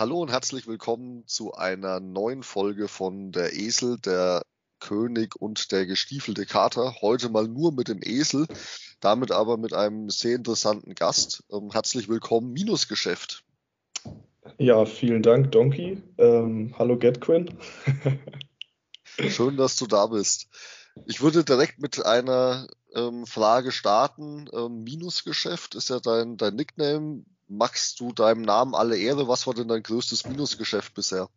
Hallo und herzlich willkommen zu einer neuen Folge von Der Esel, der König und der gestiefelte Kater. Heute mal nur mit dem Esel, damit aber mit einem sehr interessanten Gast. Ähm, herzlich willkommen, Minusgeschäft. Ja, vielen Dank, Donkey. Ähm, hallo, Getquin. Schön, dass du da bist. Ich würde direkt mit einer ähm, Frage starten. Ähm, Minusgeschäft ist ja dein, dein Nickname. Machst du deinem Namen alle Ehre? Was war denn dein größtes Minusgeschäft bisher?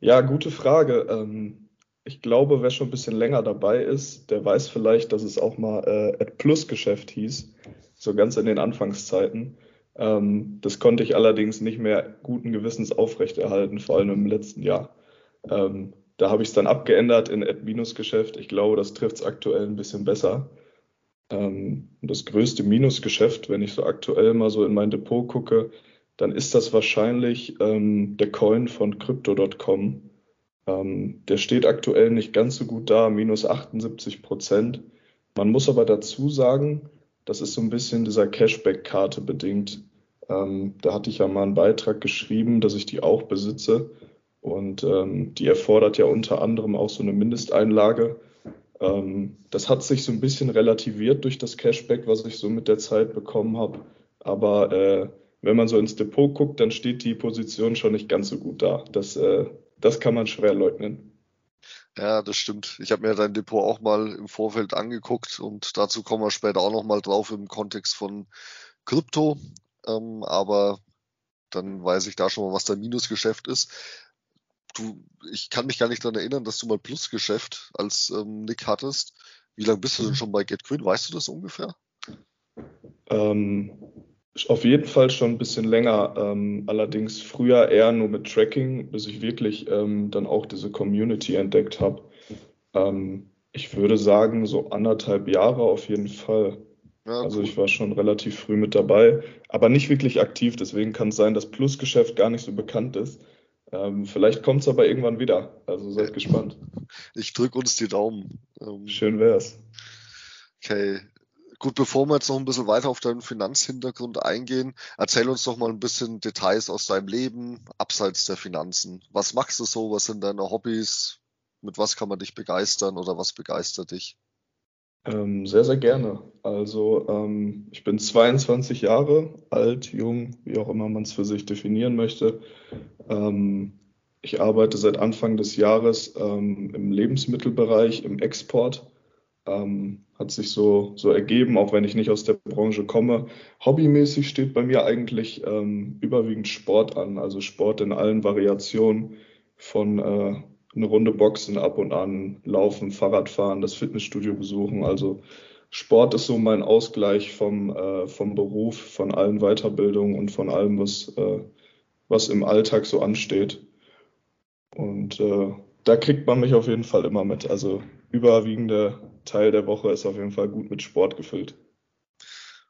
Ja, gute Frage. Ähm, ich glaube, wer schon ein bisschen länger dabei ist, der weiß vielleicht, dass es auch mal äh, Plus-Geschäft hieß, so ganz in den Anfangszeiten. Ähm, das konnte ich allerdings nicht mehr guten Gewissens aufrechterhalten, vor allem im letzten Jahr. Ähm, da habe ich es dann abgeändert in Ad-Minus-Geschäft. Ich glaube, das trifft es aktuell ein bisschen besser. Ähm, das größte Minusgeschäft, wenn ich so aktuell mal so in mein Depot gucke, dann ist das wahrscheinlich ähm, der Coin von Crypto.com. Ähm, der steht aktuell nicht ganz so gut da, minus 78 Prozent. Man muss aber dazu sagen, das ist so ein bisschen dieser Cashback-Karte bedingt. Ähm, da hatte ich ja mal einen Beitrag geschrieben, dass ich die auch besitze. Und ähm, die erfordert ja unter anderem auch so eine Mindesteinlage. Ähm, das hat sich so ein bisschen relativiert durch das Cashback, was ich so mit der Zeit bekommen habe. Aber äh, wenn man so ins Depot guckt, dann steht die Position schon nicht ganz so gut da. Das, äh, das kann man schwer leugnen. Ja, das stimmt. Ich habe mir dein Depot auch mal im Vorfeld angeguckt und dazu kommen wir später auch noch mal drauf im Kontext von Krypto. Ähm, aber dann weiß ich da schon mal, was dein Minusgeschäft ist. Du, ich kann mich gar nicht daran erinnern, dass du mal Plusgeschäft als ähm, Nick hattest. Wie lange bist du denn schon bei GetQuinn? Weißt du das ungefähr? Ähm, auf jeden Fall schon ein bisschen länger, ähm, allerdings früher eher nur mit Tracking, bis ich wirklich ähm, dann auch diese Community entdeckt habe. Ähm, ich würde sagen, so anderthalb Jahre auf jeden Fall. Ja, also cool. ich war schon relativ früh mit dabei, aber nicht wirklich aktiv. Deswegen kann es sein, dass Plusgeschäft gar nicht so bekannt ist. Ähm, vielleicht kommt es aber irgendwann wieder. Also seid gespannt. Ich drücke uns die Daumen. Ähm, Schön wär's. Okay, Gut, bevor wir jetzt noch ein bisschen weiter auf deinen Finanzhintergrund eingehen, erzähl uns doch mal ein bisschen Details aus deinem Leben, abseits der Finanzen. Was machst du so? Was sind deine Hobbys? Mit was kann man dich begeistern oder was begeistert dich? Ähm, sehr, sehr gerne. Also ähm, ich bin 22 Jahre alt, jung, wie auch immer man es für sich definieren möchte. Ähm, ich arbeite seit Anfang des Jahres ähm, im Lebensmittelbereich, im Export. Ähm, hat sich so, so ergeben, auch wenn ich nicht aus der Branche komme. Hobbymäßig steht bei mir eigentlich ähm, überwiegend Sport an, also Sport in allen Variationen von äh, eine Runde Boxen ab und an, Laufen, Fahrradfahren, das Fitnessstudio besuchen. Also Sport ist so mein Ausgleich vom, äh, vom Beruf, von allen Weiterbildungen und von allem, was, äh, was im Alltag so ansteht. Und äh, da kriegt man mich auf jeden Fall immer mit. Also überwiegende Teil der Woche ist auf jeden Fall gut mit Sport gefüllt.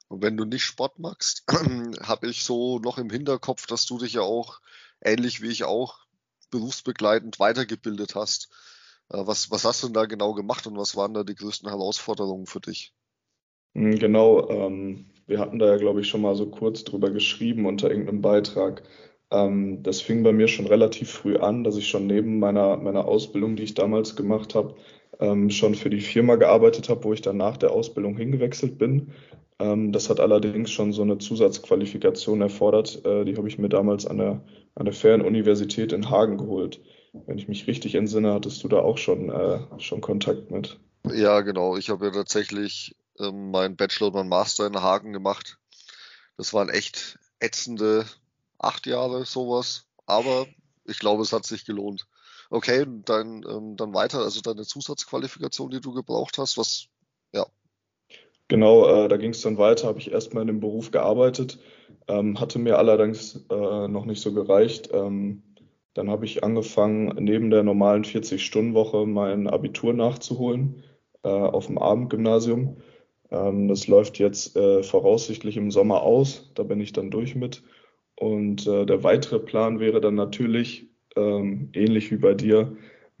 Und wenn du nicht Sport magst, habe ich so noch im Hinterkopf, dass du dich ja auch, ähnlich wie ich auch, berufsbegleitend weitergebildet hast. Äh, was, was hast du denn da genau gemacht und was waren da die größten Herausforderungen für dich? Hm, genau, ähm, wir hatten da ja, glaube ich, schon mal so kurz drüber geschrieben unter irgendeinem Beitrag. Ähm, das fing bei mir schon relativ früh an, dass ich schon neben meiner, meiner Ausbildung, die ich damals gemacht habe, ähm, schon für die Firma gearbeitet habe, wo ich dann nach der Ausbildung hingewechselt bin. Ähm, das hat allerdings schon so eine Zusatzqualifikation erfordert. Äh, die habe ich mir damals an der, an der Fernuniversität in Hagen geholt. Wenn ich mich richtig entsinne, hattest du da auch schon, äh, schon Kontakt mit. Ja, genau. Ich habe ja tatsächlich ähm, meinen Bachelor und meinen Master in Hagen gemacht. Das waren echt ätzende acht Jahre, sowas. Aber ich glaube, es hat sich gelohnt. Okay, dann, ähm, dann weiter, also deine Zusatzqualifikation, die du gebraucht hast, was, ja. Genau, äh, da ging es dann weiter, habe ich erstmal in dem Beruf gearbeitet, ähm, hatte mir allerdings äh, noch nicht so gereicht. Ähm, dann habe ich angefangen, neben der normalen 40-Stunden-Woche mein Abitur nachzuholen äh, auf dem Abendgymnasium. Ähm, das läuft jetzt äh, voraussichtlich im Sommer aus, da bin ich dann durch mit. Und äh, der weitere Plan wäre dann natürlich, ähm, ähnlich wie bei dir,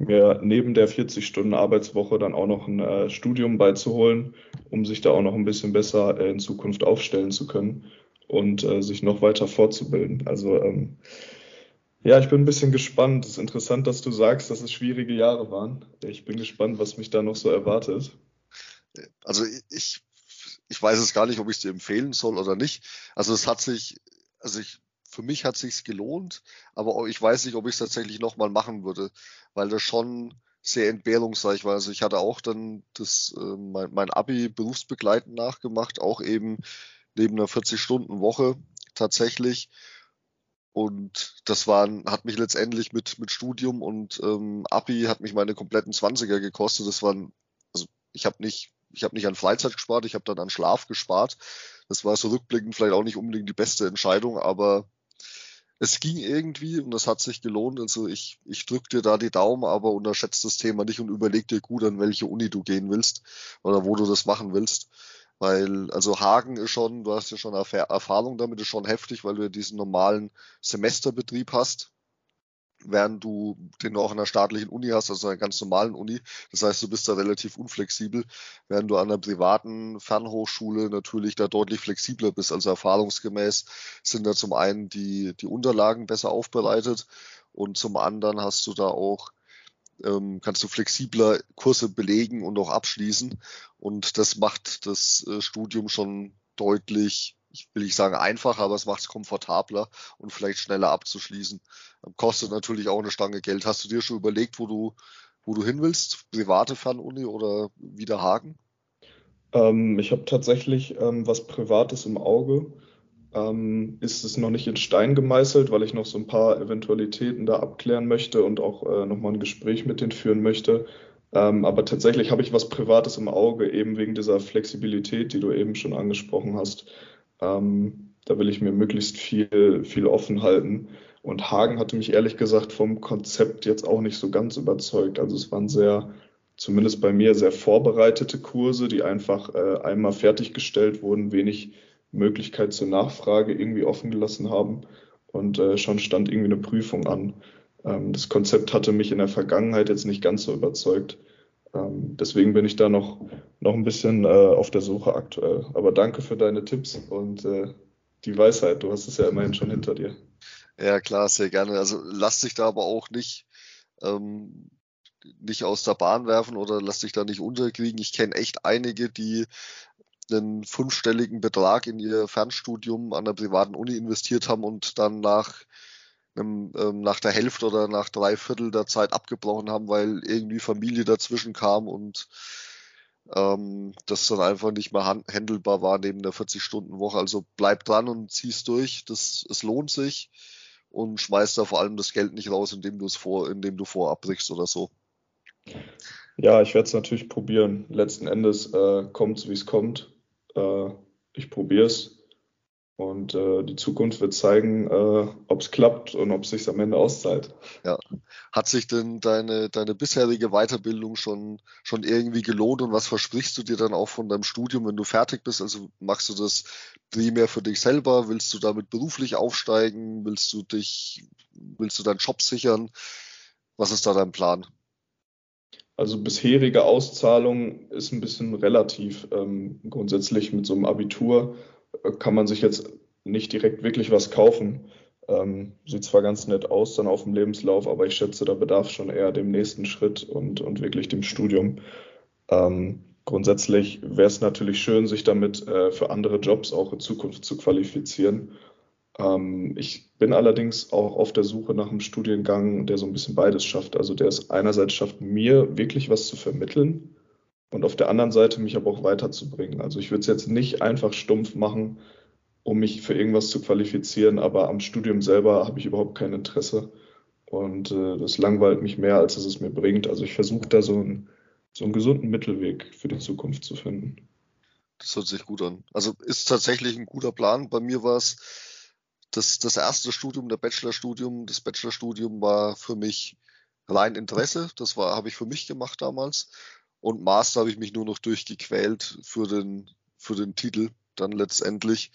mir neben der 40-Stunden-Arbeitswoche dann auch noch ein äh, Studium beizuholen, um sich da auch noch ein bisschen besser äh, in Zukunft aufstellen zu können. und äh, sich noch weiter fortzubilden. Also ähm, ja, ich bin ein bisschen gespannt. Es ist interessant, dass du sagst, dass es schwierige Jahre waren. Ich bin gespannt, was mich da noch so erwartet. Also ich, ich weiß es gar nicht, ob ich es dir empfehlen soll oder nicht. Also es hat sich, also ich, für mich hat sich's gelohnt, aber ich weiß nicht, ob ich es tatsächlich nochmal machen würde, weil das schon sehr entbehrungsreich war. Also ich hatte auch dann das, äh, mein, mein Abi berufsbegleitend nachgemacht, auch eben neben einer 40-Stunden-Woche tatsächlich. Und das waren, hat mich letztendlich mit, mit Studium und ähm, Abi hat mich meine kompletten Zwanziger gekostet. Das waren, also ich habe nicht, ich habe nicht an Freizeit gespart, ich habe dann an Schlaf gespart. Das war so rückblickend vielleicht auch nicht unbedingt die beste Entscheidung, aber es ging irgendwie und das hat sich gelohnt. Also ich, ich drück dir da die Daumen, aber unterschätzt das Thema nicht und überleg dir gut, an welche Uni du gehen willst oder wo du das machen willst. Weil, also Hagen ist schon, du hast ja schon Erfahrung damit, ist schon heftig, weil du ja diesen normalen Semesterbetrieb hast, während du den du auch in einer staatlichen Uni hast, also einer ganz normalen Uni. Das heißt, du bist da relativ unflexibel, während du an einer privaten Fernhochschule natürlich da deutlich flexibler bist. Also erfahrungsgemäß sind da zum einen die, die Unterlagen besser aufbereitet und zum anderen hast du da auch ähm, kannst du flexibler Kurse belegen und auch abschließen. Und das macht das äh, Studium schon deutlich, ich will nicht sagen einfacher, aber es macht es komfortabler und vielleicht schneller abzuschließen. Ähm, kostet natürlich auch eine Stange Geld. Hast du dir schon überlegt, wo du, wo du hin willst? Private Fernuni oder wieder Hagen? Ähm, ich habe tatsächlich ähm, was Privates im Auge ähm, ist es noch nicht in Stein gemeißelt, weil ich noch so ein paar Eventualitäten da abklären möchte und auch äh, nochmal ein Gespräch mit denen führen möchte. Ähm, aber tatsächlich habe ich was Privates im Auge, eben wegen dieser Flexibilität, die du eben schon angesprochen hast. Ähm, da will ich mir möglichst viel, viel offen halten. Und Hagen hatte mich ehrlich gesagt vom Konzept jetzt auch nicht so ganz überzeugt. Also es waren sehr, zumindest bei mir, sehr vorbereitete Kurse, die einfach äh, einmal fertiggestellt wurden, wenig Möglichkeit zur Nachfrage irgendwie offen gelassen haben und äh, schon stand irgendwie eine Prüfung an. Ähm, das Konzept hatte mich in der Vergangenheit jetzt nicht ganz so überzeugt. Ähm, deswegen bin ich da noch, noch ein bisschen äh, auf der Suche aktuell. Aber danke für deine Tipps und äh, die Weisheit. Du hast es ja immerhin schon hinter dir. Ja, klar, sehr gerne. Also lass dich da aber auch nicht, ähm, nicht aus der Bahn werfen oder lass dich da nicht unterkriegen. Ich kenne echt einige, die einen fünfstelligen Betrag in ihr Fernstudium an der privaten Uni investiert haben und dann nach ähm, nach der Hälfte oder nach drei Viertel der Zeit abgebrochen haben, weil irgendwie Familie dazwischen kam und ähm, das dann einfach nicht mehr handelbar war neben der 40-Stunden-Woche. Also bleib dran und zieh's durch. Das, es lohnt sich und schmeiß da vor allem das Geld nicht raus, indem du es vor, indem du vorabbrichst oder so. Ja, ich werde es natürlich probieren. Letzten Endes äh, kommt es, wie es kommt. Äh, ich probiere es. Und äh, die Zukunft wird zeigen, äh, ob es klappt und ob es sich am Ende auszahlt. Ja. Hat sich denn deine, deine bisherige Weiterbildung schon, schon irgendwie gelohnt und was versprichst du dir dann auch von deinem Studium, wenn du fertig bist? Also machst du das primär für dich selber? Willst du damit beruflich aufsteigen? Willst du dich, willst du deinen Job sichern? Was ist da dein Plan? Also bisherige Auszahlung ist ein bisschen relativ. Ähm, grundsätzlich mit so einem Abitur kann man sich jetzt nicht direkt wirklich was kaufen. Ähm, sieht zwar ganz nett aus dann auf dem Lebenslauf, aber ich schätze, da bedarf schon eher dem nächsten Schritt und, und wirklich dem Studium. Ähm, grundsätzlich wäre es natürlich schön, sich damit äh, für andere Jobs auch in Zukunft zu qualifizieren. Ähm, ich bin allerdings auch auf der Suche nach einem Studiengang, der so ein bisschen beides schafft. Also der es einerseits schafft, mir wirklich was zu vermitteln und auf der anderen Seite mich aber auch weiterzubringen. Also ich würde es jetzt nicht einfach stumpf machen, um mich für irgendwas zu qualifizieren, aber am Studium selber habe ich überhaupt kein Interesse. Und äh, das langweilt mich mehr, als es es mir bringt. Also ich versuche da so, ein, so einen gesunden Mittelweg für die Zukunft zu finden. Das hört sich gut an. Also ist tatsächlich ein guter Plan. Bei mir war es das, das erste Studium, der Bachelorstudium, das Bachelorstudium war für mich rein Interesse. Das war, habe ich für mich gemacht damals. Und Master habe ich mich nur noch durchgequält für den, für den Titel dann letztendlich.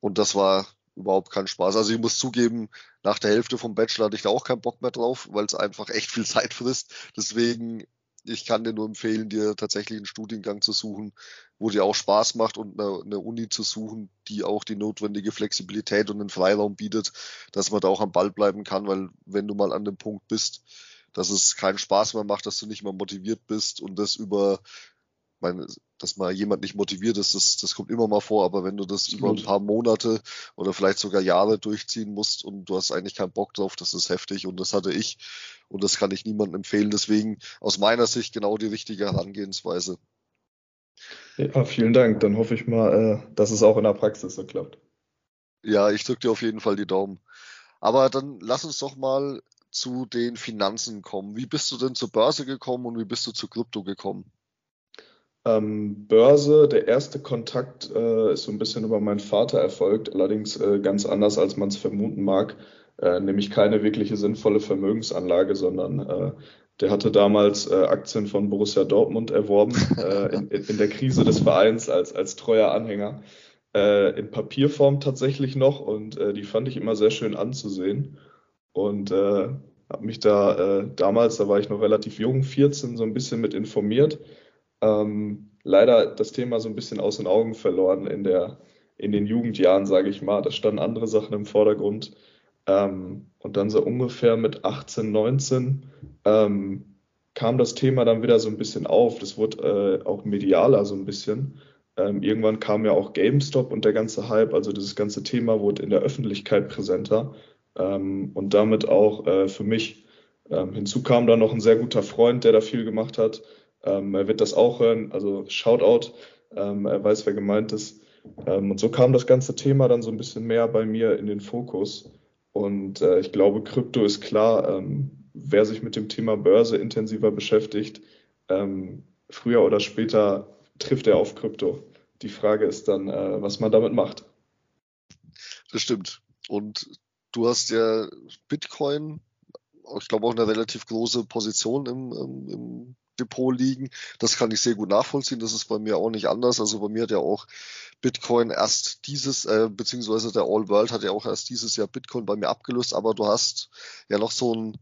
Und das war überhaupt kein Spaß. Also ich muss zugeben, nach der Hälfte vom Bachelor hatte ich da auch keinen Bock mehr drauf, weil es einfach echt viel Zeit frisst. Deswegen ich kann dir nur empfehlen, dir tatsächlich einen Studiengang zu suchen, wo dir auch Spaß macht und eine, eine, Uni zu suchen, die auch die notwendige Flexibilität und den Freiraum bietet, dass man da auch am Ball bleiben kann, weil wenn du mal an dem Punkt bist, dass es keinen Spaß mehr macht, dass du nicht mehr motiviert bist und das über meine, dass mal jemand nicht motiviert ist, das, das kommt immer mal vor, aber wenn du das über ein paar Monate oder vielleicht sogar Jahre durchziehen musst und du hast eigentlich keinen Bock drauf, das ist heftig und das hatte ich und das kann ich niemandem empfehlen. Deswegen aus meiner Sicht genau die richtige Herangehensweise. Ja, vielen Dank. Dann hoffe ich mal, äh, dass es auch in der Praxis so klappt. Ja, ich drücke dir auf jeden Fall die Daumen. Aber dann lass uns doch mal zu den Finanzen kommen. Wie bist du denn zur Börse gekommen und wie bist du zu Krypto gekommen? Ähm, Börse, der erste Kontakt äh, ist so ein bisschen über meinen Vater erfolgt, allerdings äh, ganz anders, als man es vermuten mag. Äh, nämlich keine wirkliche sinnvolle Vermögensanlage, sondern äh, der hatte damals äh, Aktien von Borussia Dortmund erworben, äh, in, in, der Krise des Vereins als, als treuer Anhänger. in Papierform tatsächlich noch und die fand ich immer sehr schön anzusehen. Und habe mich da damals, da war ich noch relativ jung, 14, so ein bisschen mit informiert ähm, leider das Thema so ein bisschen aus den Augen verloren in, der, in den Jugendjahren, sage ich mal. Da standen andere Sachen im Vordergrund. Ähm, und dann so ungefähr mit 18, 19 ähm, kam das Thema dann wieder so ein bisschen auf. Das wurde äh, auch medialer so ein bisschen. Ähm, irgendwann kam ja auch GameStop und der ganze Hype, also dieses ganze Thema wurde in der Öffentlichkeit präsenter ähm, und damit auch äh, für mich. Ähm, hinzu kam dann noch ein sehr guter Freund, der da viel gemacht hat. Ähm, er wird das auch hören, also Shoutout, ähm, er weiß, wer gemeint ist. Ähm, und so kam das ganze Thema dann so ein bisschen mehr bei mir in den Fokus. Und äh, ich glaube, Krypto ist klar, ähm, wer sich mit dem Thema Börse intensiver beschäftigt, ähm, früher oder später trifft er auf Krypto. Die Frage ist dann, äh, was man damit macht. Das stimmt. Und du hast ja Bitcoin, ich glaube auch eine relativ große Position im, im, im Depot liegen. Das kann ich sehr gut nachvollziehen. Das ist bei mir auch nicht anders. Also bei mir hat ja auch Bitcoin erst dieses, äh, beziehungsweise der All World hat ja auch erst dieses Jahr Bitcoin bei mir abgelöst, aber du hast ja noch so einen,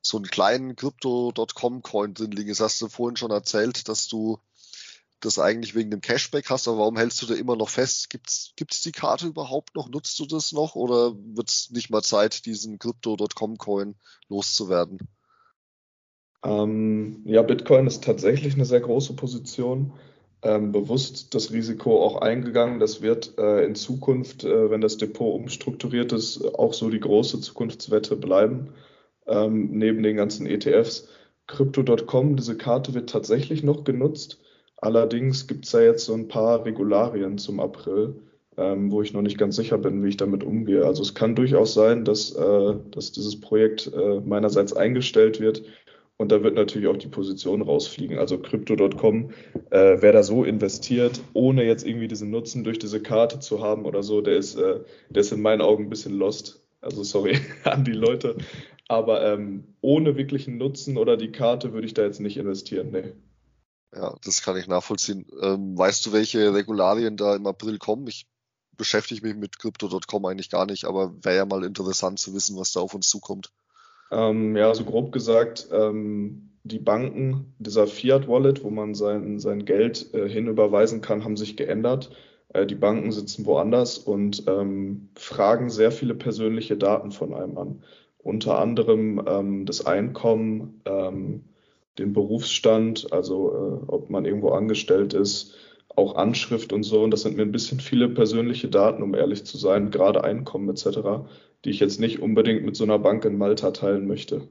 so einen kleinen Crypto.com Coin drin liegen. Das hast du vorhin schon erzählt, dass du das eigentlich wegen dem Cashback hast, aber warum hältst du da immer noch fest? Gibt's, gibt's die Karte überhaupt noch? Nutzt du das noch oder wird's nicht mal Zeit, diesen Crypto.com Coin loszuwerden? Ähm, ja, Bitcoin ist tatsächlich eine sehr große Position. Ähm, bewusst das Risiko auch eingegangen. Das wird äh, in Zukunft, äh, wenn das Depot umstrukturiert ist, auch so die große Zukunftswette bleiben, ähm, neben den ganzen ETFs. Crypto.com, diese Karte wird tatsächlich noch genutzt. Allerdings gibt es ja jetzt so ein paar Regularien zum April, ähm, wo ich noch nicht ganz sicher bin, wie ich damit umgehe. Also es kann durchaus sein, dass, äh, dass dieses Projekt äh, meinerseits eingestellt wird und da wird natürlich auch die Position rausfliegen. Also Crypto.com, äh, wer da so investiert, ohne jetzt irgendwie diesen Nutzen durch diese Karte zu haben oder so, der ist, äh, der ist in meinen Augen ein bisschen lost. Also sorry an die Leute. Aber ähm, ohne wirklichen Nutzen oder die Karte würde ich da jetzt nicht investieren. Nee. Ja, das kann ich nachvollziehen. Ähm, weißt du, welche Regularien da im April kommen? Ich beschäftige mich mit Crypto.com eigentlich gar nicht, aber wäre ja mal interessant zu wissen, was da auf uns zukommt. Ähm, ja, so grob gesagt, ähm, die Banken, dieser Fiat-Wallet, wo man sein, sein Geld äh, hinüberweisen kann, haben sich geändert. Äh, die Banken sitzen woanders und ähm, fragen sehr viele persönliche Daten von einem an. Unter anderem ähm, das Einkommen, ähm, den Berufsstand, also äh, ob man irgendwo angestellt ist, auch Anschrift und so. Und das sind mir ein bisschen viele persönliche Daten, um ehrlich zu sein, gerade Einkommen etc die ich jetzt nicht unbedingt mit so einer Bank in Malta teilen möchte.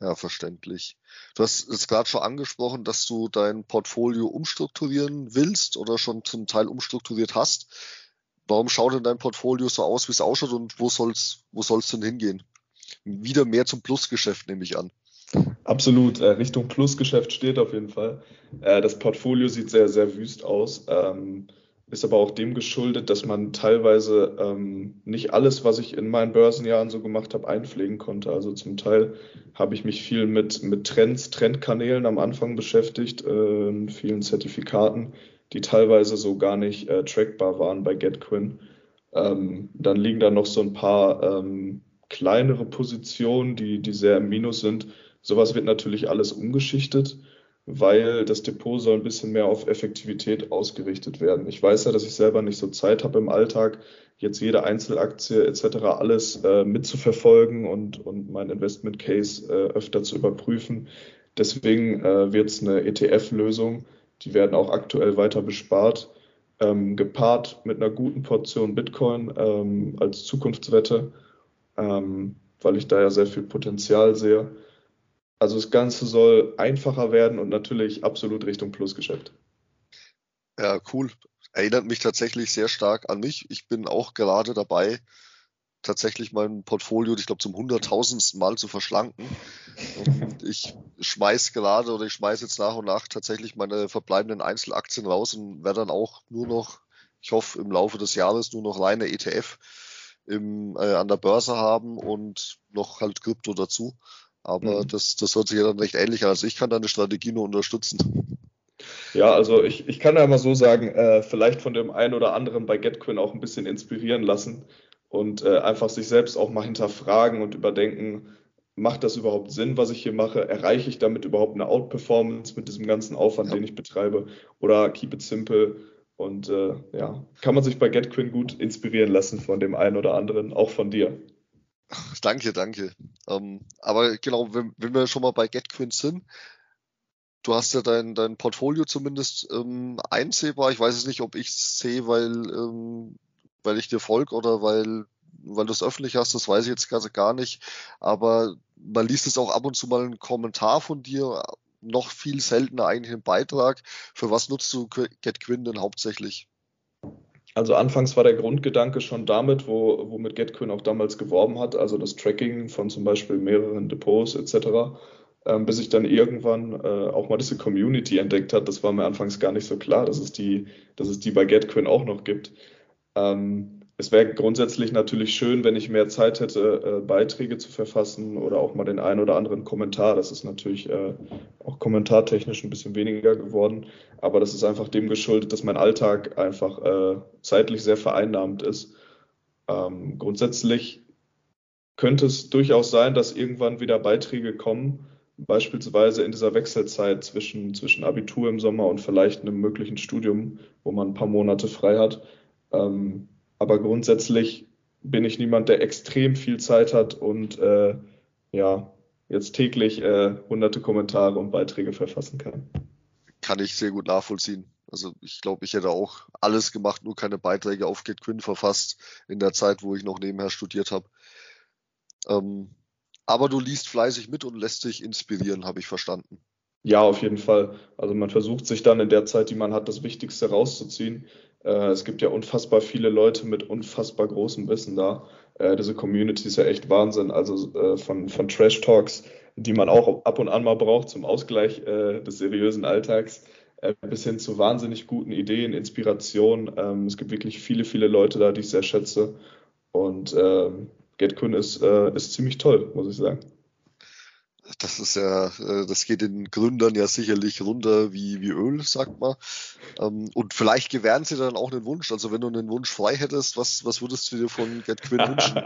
Ja, verständlich. Du hast es gerade schon angesprochen, dass du dein Portfolio umstrukturieren willst oder schon zum Teil umstrukturiert hast. Warum schaut denn dein Portfolio so aus, wie es ausschaut und wo soll's, wo soll's denn hingehen? Wieder mehr zum Plusgeschäft, nehme ich an. Absolut, äh, Richtung Plusgeschäft steht auf jeden Fall. Äh, das Portfolio sieht sehr, sehr wüst aus. Ähm, ist aber auch dem geschuldet, dass man teilweise ähm, nicht alles, was ich in meinen Börsenjahren so gemacht habe, einpflegen konnte. Also zum Teil habe ich mich viel mit, mit Trends, Trendkanälen am Anfang beschäftigt, äh, vielen Zertifikaten, die teilweise so gar nicht äh, trackbar waren bei GetQuinn. Ähm, dann liegen da noch so ein paar ähm, kleinere Positionen, die, die sehr im Minus sind. Sowas wird natürlich alles umgeschichtet, weil das Depot soll ein bisschen mehr auf Effektivität ausgerichtet werden. Ich weiß ja, dass ich selber nicht so Zeit habe im Alltag, jetzt jede Einzelaktie etc. alles äh, mitzuverfolgen und, und mein Investment Case äh, öfter zu überprüfen. Deswegen äh, wird es eine ETF-Lösung. Die werden auch aktuell weiter bespart, ähm, gepaart mit einer guten Portion Bitcoin ähm, als Zukunftswette, ähm, weil ich da ja sehr viel Potenzial sehe. Also das Ganze soll einfacher werden und natürlich absolut Richtung Plusgeschäft. Ja, cool. Erinnert mich tatsächlich sehr stark an mich. Ich bin auch gerade dabei, tatsächlich mein Portfolio, ich glaube, zum hunderttausendsten Mal zu verschlanken. Und ich schmeiß gerade oder ich schmeiß jetzt nach und nach tatsächlich meine verbleibenden Einzelaktien raus und werde dann auch nur noch, ich hoffe, im Laufe des Jahres nur noch reine ETF im, äh, an der Börse haben und noch halt Krypto dazu. Aber mhm. das, das hört sich ja dann recht ähnlich an. Also ich kann deine Strategie nur unterstützen. Ja, also ich, ich kann ja mal so sagen, äh, vielleicht von dem einen oder anderen bei GetQuinn auch ein bisschen inspirieren lassen und äh, einfach sich selbst auch mal hinterfragen und überdenken, macht das überhaupt Sinn, was ich hier mache? Erreiche ich damit überhaupt eine Outperformance mit diesem ganzen Aufwand, ja. den ich betreibe? Oder keep it simple? Und äh, ja, kann man sich bei GetQuinn gut inspirieren lassen von dem einen oder anderen, auch von dir. Danke, danke. Ähm, aber genau, wenn, wenn, wir schon mal bei GetQuinn sind, du hast ja dein, dein Portfolio zumindest ähm, einsehbar. Ich weiß es nicht, ob ich es sehe, weil ähm, weil ich dir folge oder weil, weil du es öffentlich hast, das weiß ich jetzt gar nicht. Aber man liest es auch ab und zu mal einen Kommentar von dir, noch viel seltener eigentlich einen Beitrag. Für was nutzt du GetQuinn denn hauptsächlich? Also anfangs war der Grundgedanke schon damit, wo, womit GetQuinn auch damals geworben hat, also das Tracking von zum Beispiel mehreren Depots etc., ähm, bis ich dann irgendwann äh, auch mal diese Community entdeckt hat. Das war mir anfangs gar nicht so klar, dass es die, dass es die bei GetQuinn auch noch gibt. Ähm, es wäre grundsätzlich natürlich schön, wenn ich mehr Zeit hätte, äh, Beiträge zu verfassen oder auch mal den einen oder anderen Kommentar. Das ist natürlich äh, auch kommentartechnisch ein bisschen weniger geworden, aber das ist einfach dem geschuldet, dass mein Alltag einfach äh, zeitlich sehr vereinnahmend ist. Ähm, grundsätzlich könnte es durchaus sein, dass irgendwann wieder Beiträge kommen, beispielsweise in dieser Wechselzeit zwischen, zwischen Abitur im Sommer und vielleicht einem möglichen Studium, wo man ein paar Monate frei hat ähm, aber grundsätzlich bin ich niemand, der extrem viel Zeit hat und äh, ja, jetzt täglich äh, hunderte Kommentare und Beiträge verfassen kann. Kann ich sehr gut nachvollziehen. Also ich glaube, ich hätte auch alles gemacht, nur keine Beiträge auf GetQuinn verfasst in der Zeit, wo ich noch nebenher studiert habe. Ähm, aber du liest fleißig mit und lässt dich inspirieren, habe ich verstanden. Ja, auf jeden Fall. Also man versucht sich dann in der Zeit, die man hat, das Wichtigste rauszuziehen. Äh, es gibt ja unfassbar viele Leute mit unfassbar großem Wissen da. Äh, diese Community ist ja echt Wahnsinn. Also äh, von, von Trash Talks, die man auch ab und an mal braucht zum Ausgleich des seriösen Alltags, bis hin zu wahnsinnig guten Ideen, Inspirationen. Ähm, es gibt wirklich viele, viele Leute da, die ich sehr schätze. Und ähm, GetCon ist, ist ziemlich toll, muss ich sagen das ist ja, äh, das geht den Gründern ja sicherlich runter wie, wie Öl, sagt man. Ähm, und vielleicht gewähren sie dann auch einen Wunsch. Also wenn du einen Wunsch frei hättest, was, was würdest du dir von GetQuinn wünschen?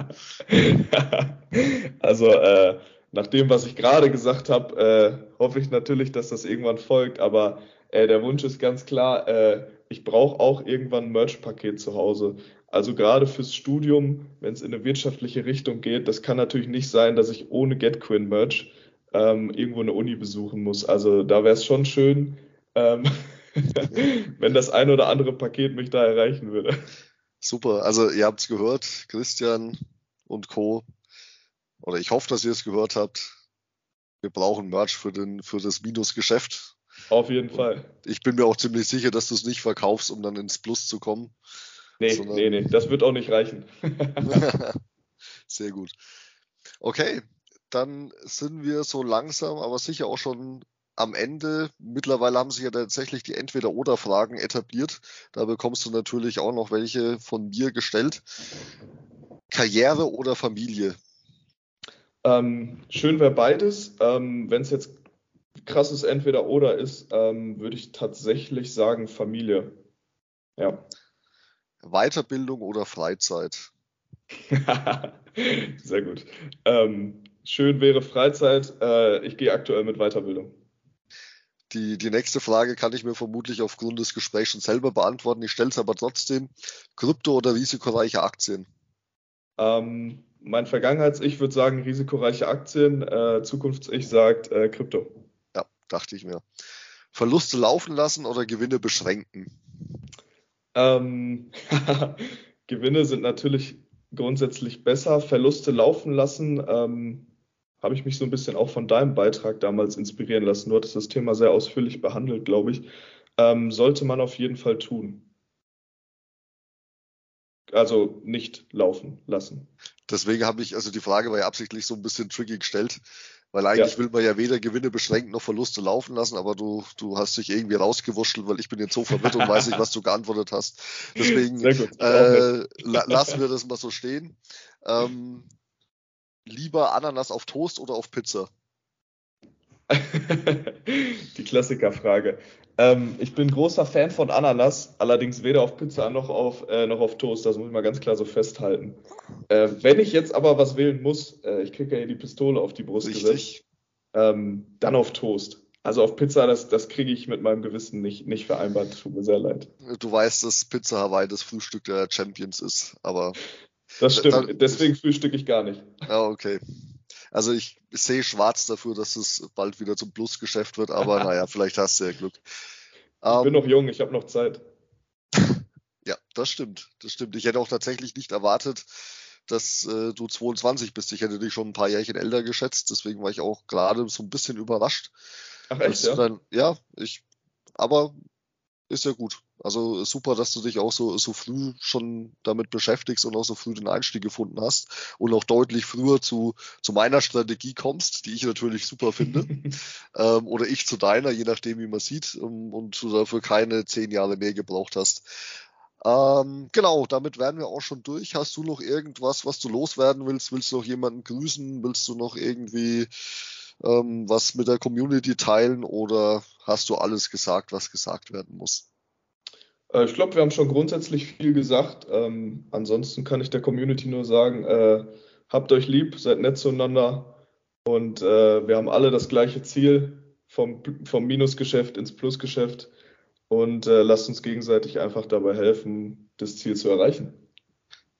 also äh, nach dem, was ich gerade gesagt habe, äh, hoffe ich natürlich, dass das irgendwann folgt. Aber äh, der Wunsch ist ganz klar, äh, ich brauche auch irgendwann ein Merch-Paket zu Hause. Also gerade fürs Studium, wenn es in eine wirtschaftliche Richtung geht, das kann natürlich nicht sein, dass ich ohne GetQuinn Merch ähm, irgendwo eine Uni besuchen muss. Also da wäre es schon schön, ähm, wenn das ein oder andere Paket mich da erreichen würde. Super, also ihr habt es gehört, Christian und Co. Oder ich hoffe, dass ihr es gehört habt. Wir brauchen Merch für, den, für das Minusgeschäft. Auf jeden und Fall. Ich bin mir auch ziemlich sicher, dass du es nicht verkaufst, um dann ins Plus zu kommen. Nee, sondern... nee, nee, das wird auch nicht reichen. Sehr gut. Okay, dann sind wir so langsam, aber sicher auch schon am Ende. Mittlerweile haben sich ja tatsächlich die Entweder-Oder-Fragen etabliert. Da bekommst du natürlich auch noch welche von mir gestellt. Karriere oder Familie? Ähm, schön wäre beides. Ähm, Wenn es jetzt krasses Entweder-Oder ist, ähm, würde ich tatsächlich sagen Familie. Ja. Weiterbildung oder Freizeit? Sehr gut. Ähm, schön wäre Freizeit. Äh, ich gehe aktuell mit Weiterbildung. Die, die nächste Frage kann ich mir vermutlich aufgrund des Gesprächs schon selber beantworten. Ich stelle es aber trotzdem. Krypto oder risikoreiche Aktien? Ähm, mein Vergangenheits-Ich würde sagen risikoreiche Aktien. Äh, Zukunfts-Ich sagt äh, Krypto. Ja, dachte ich mir. Verluste laufen lassen oder Gewinne beschränken? Ähm, Gewinne sind natürlich grundsätzlich besser. Verluste laufen lassen, ähm, habe ich mich so ein bisschen auch von deinem Beitrag damals inspirieren lassen. Du hattest das Thema sehr ausführlich behandelt, glaube ich. Ähm, sollte man auf jeden Fall tun. Also nicht laufen lassen. Deswegen habe ich, also die Frage war ja absichtlich so ein bisschen tricky gestellt, weil eigentlich ja. will man ja weder Gewinne beschränken noch Verluste laufen lassen, aber du, du hast dich irgendwie rausgewurschtelt, weil ich bin jetzt so verwirrt und weiß nicht, was du geantwortet hast. Deswegen äh, la lassen wir das mal so stehen. Ähm, lieber Ananas auf Toast oder auf Pizza? Die Klassikerfrage. Ähm, ich bin großer Fan von Ananas, allerdings weder auf Pizza noch auf, äh, noch auf Toast. Das muss ich mal ganz klar so festhalten. Äh, wenn ich jetzt aber was wählen muss, äh, ich kriege ja hier die Pistole auf die Brust gesetzt, ähm, dann auf Toast. Also auf Pizza, das, das kriege ich mit meinem Gewissen nicht, nicht vereinbart. Tut mir sehr leid. Du weißt, dass Pizza Hawaii das Frühstück der Champions ist, aber. Das stimmt, dann, deswegen frühstücke ich gar nicht. Ja, okay. Also ich sehe schwarz dafür, dass es bald wieder zum Plusgeschäft wird, aber naja, vielleicht hast du ja Glück. Ich um, bin ähm, noch jung, ich habe noch Zeit. ja, das stimmt. Das stimmt. Ich hätte auch tatsächlich nicht erwartet, dass äh, du 22 bist. Ich hätte dich schon ein paar Jährchen älter geschätzt, deswegen war ich auch gerade so ein bisschen überrascht. Ach echt, ja? Dann, ja, ich, aber ist ja gut. Also super, dass du dich auch so, so früh schon damit beschäftigst und auch so früh den Einstieg gefunden hast und auch deutlich früher zu, zu meiner Strategie kommst, die ich natürlich super finde. ähm, oder ich zu deiner, je nachdem, wie man sieht, um, ähm, und du dafür keine zehn Jahre mehr gebraucht hast. Ähm, genau, damit wären wir auch schon durch. Hast du noch irgendwas, was du loswerden willst? Willst du noch jemanden grüßen? Willst du noch irgendwie ähm, was mit der Community teilen oder hast du alles gesagt, was gesagt werden muss? Äh, ich glaube, wir haben schon grundsätzlich viel gesagt. Ähm, ansonsten kann ich der Community nur sagen, äh, habt euch lieb, seid nett zueinander und äh, wir haben alle das gleiche Ziel vom, vom Minusgeschäft ins Plusgeschäft und äh, lasst uns gegenseitig einfach dabei helfen, das Ziel zu erreichen.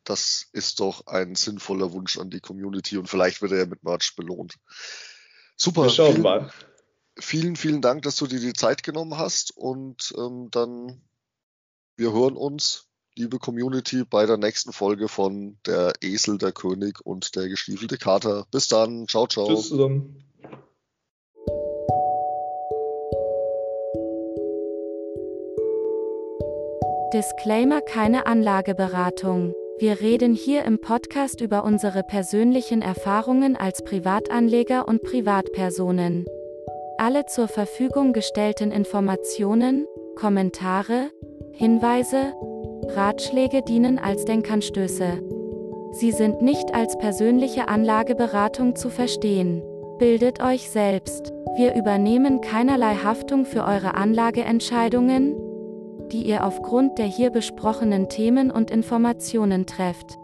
Das ist doch ein sinnvoller Wunsch an die Community und vielleicht wird er ja mit Merch belohnt. Super. Wir schauen vielen, mal. Vielen, vielen Dank, dass du dir die Zeit genommen hast und ähm, dann wir hören uns, liebe Community, bei der nächsten Folge von Der Esel, der König und der gestiefelte Kater. Bis dann. Ciao, ciao. Tschüss zusammen. Disclaimer keine Anlageberatung. Wir reden hier im Podcast über unsere persönlichen Erfahrungen als Privatanleger und Privatpersonen. Alle zur Verfügung gestellten Informationen, Kommentare, Hinweise, Ratschläge dienen als Denkanstöße. Sie sind nicht als persönliche Anlageberatung zu verstehen. Bildet euch selbst. Wir übernehmen keinerlei Haftung für eure Anlageentscheidungen, die ihr aufgrund der hier besprochenen Themen und Informationen trefft.